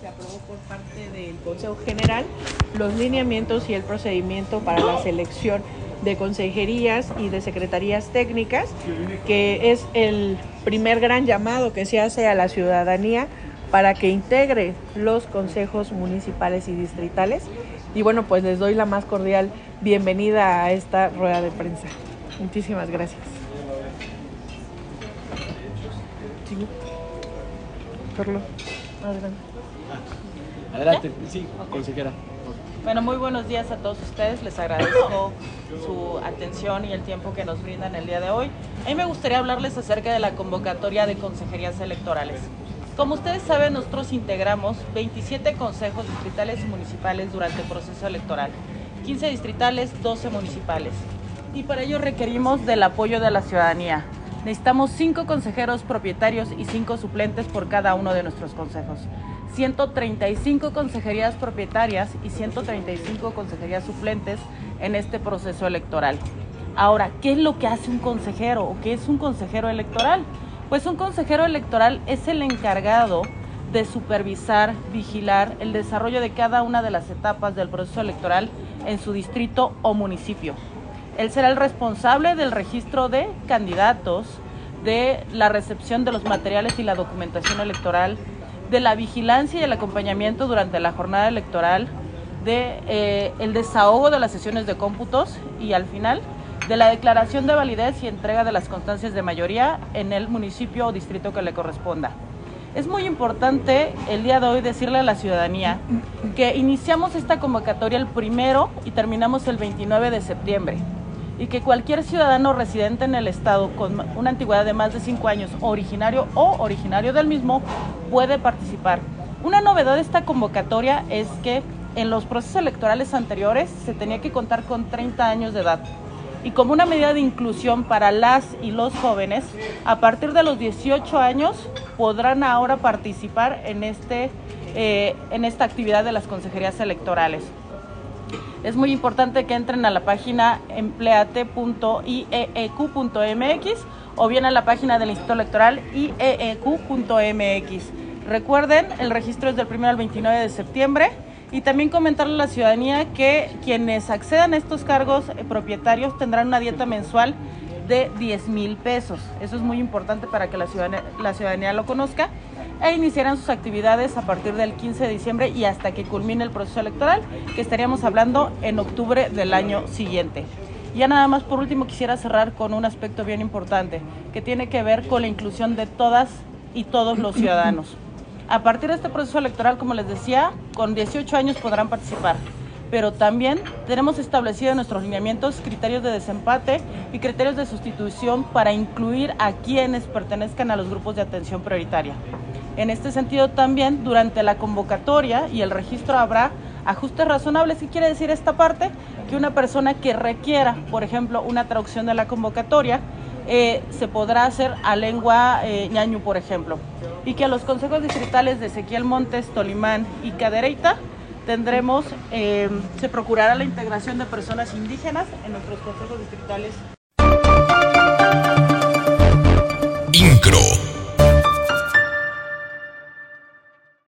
se aprobó por parte del Consejo General los lineamientos y el procedimiento para la selección de consejerías y de secretarías técnicas, que es el primer gran llamado que se hace a la ciudadanía para que integre los consejos municipales y distritales. Y bueno, pues les doy la más cordial bienvenida a esta rueda de prensa. Muchísimas gracias. Sí. Carlos. Adelante. Adelante, sí, consejera. Bueno, muy buenos días a todos ustedes. Les agradezco su atención y el tiempo que nos brindan el día de hoy. A mí me gustaría hablarles acerca de la convocatoria de consejerías electorales. Como ustedes saben, nosotros integramos 27 consejos distritales y municipales durante el proceso electoral, 15 distritales, 12 municipales. Y para ello requerimos del apoyo de la ciudadanía. Necesitamos 5 consejeros propietarios y 5 suplentes por cada uno de nuestros consejos. 135 consejerías propietarias y 135 consejerías suplentes en este proceso electoral. Ahora, ¿qué es lo que hace un consejero o qué es un consejero electoral? Pues un consejero electoral es el encargado de supervisar, vigilar el desarrollo de cada una de las etapas del proceso electoral en su distrito o municipio. Él será el responsable del registro de candidatos, de la recepción de los materiales y la documentación electoral, de la vigilancia y el acompañamiento durante la jornada electoral, de eh, el desahogo de las sesiones de cómputos y al final de la declaración de validez y entrega de las constancias de mayoría en el municipio o distrito que le corresponda. Es muy importante el día de hoy decirle a la ciudadanía que iniciamos esta convocatoria el primero y terminamos el 29 de septiembre y que cualquier ciudadano residente en el estado con una antigüedad de más de cinco años, originario o originario del mismo, puede participar. Una novedad de esta convocatoria es que en los procesos electorales anteriores se tenía que contar con 30 años de edad. Y como una medida de inclusión para las y los jóvenes, a partir de los 18 años podrán ahora participar en, este, eh, en esta actividad de las consejerías electorales. Es muy importante que entren a la página empleate.ieeq.mx o bien a la página del Instituto Electoral ieeq.mx. Recuerden, el registro es del 1 al 29 de septiembre y también comentarle a la ciudadanía que quienes accedan a estos cargos eh, propietarios tendrán una dieta mensual de 10 mil pesos. Eso es muy importante para que la ciudadanía, la ciudadanía lo conozca e iniciarán sus actividades a partir del 15 de diciembre y hasta que culmine el proceso electoral, que estaríamos hablando en octubre del año siguiente. Ya nada más por último quisiera cerrar con un aspecto bien importante, que tiene que ver con la inclusión de todas y todos los ciudadanos. A partir de este proceso electoral, como les decía, con 18 años podrán participar pero también tenemos establecido en nuestros lineamientos criterios de desempate y criterios de sustitución para incluir a quienes pertenezcan a los grupos de atención prioritaria. En este sentido también durante la convocatoria y el registro habrá ajustes razonables. ¿Qué quiere decir esta parte? Que una persona que requiera, por ejemplo, una traducción de la convocatoria, eh, se podrá hacer a lengua eh, ñañu, por ejemplo. Y que a los consejos distritales de Ezequiel Montes, Tolimán y Cadereyta tendremos, eh, se procurará la integración de personas indígenas en nuestros consejos distritales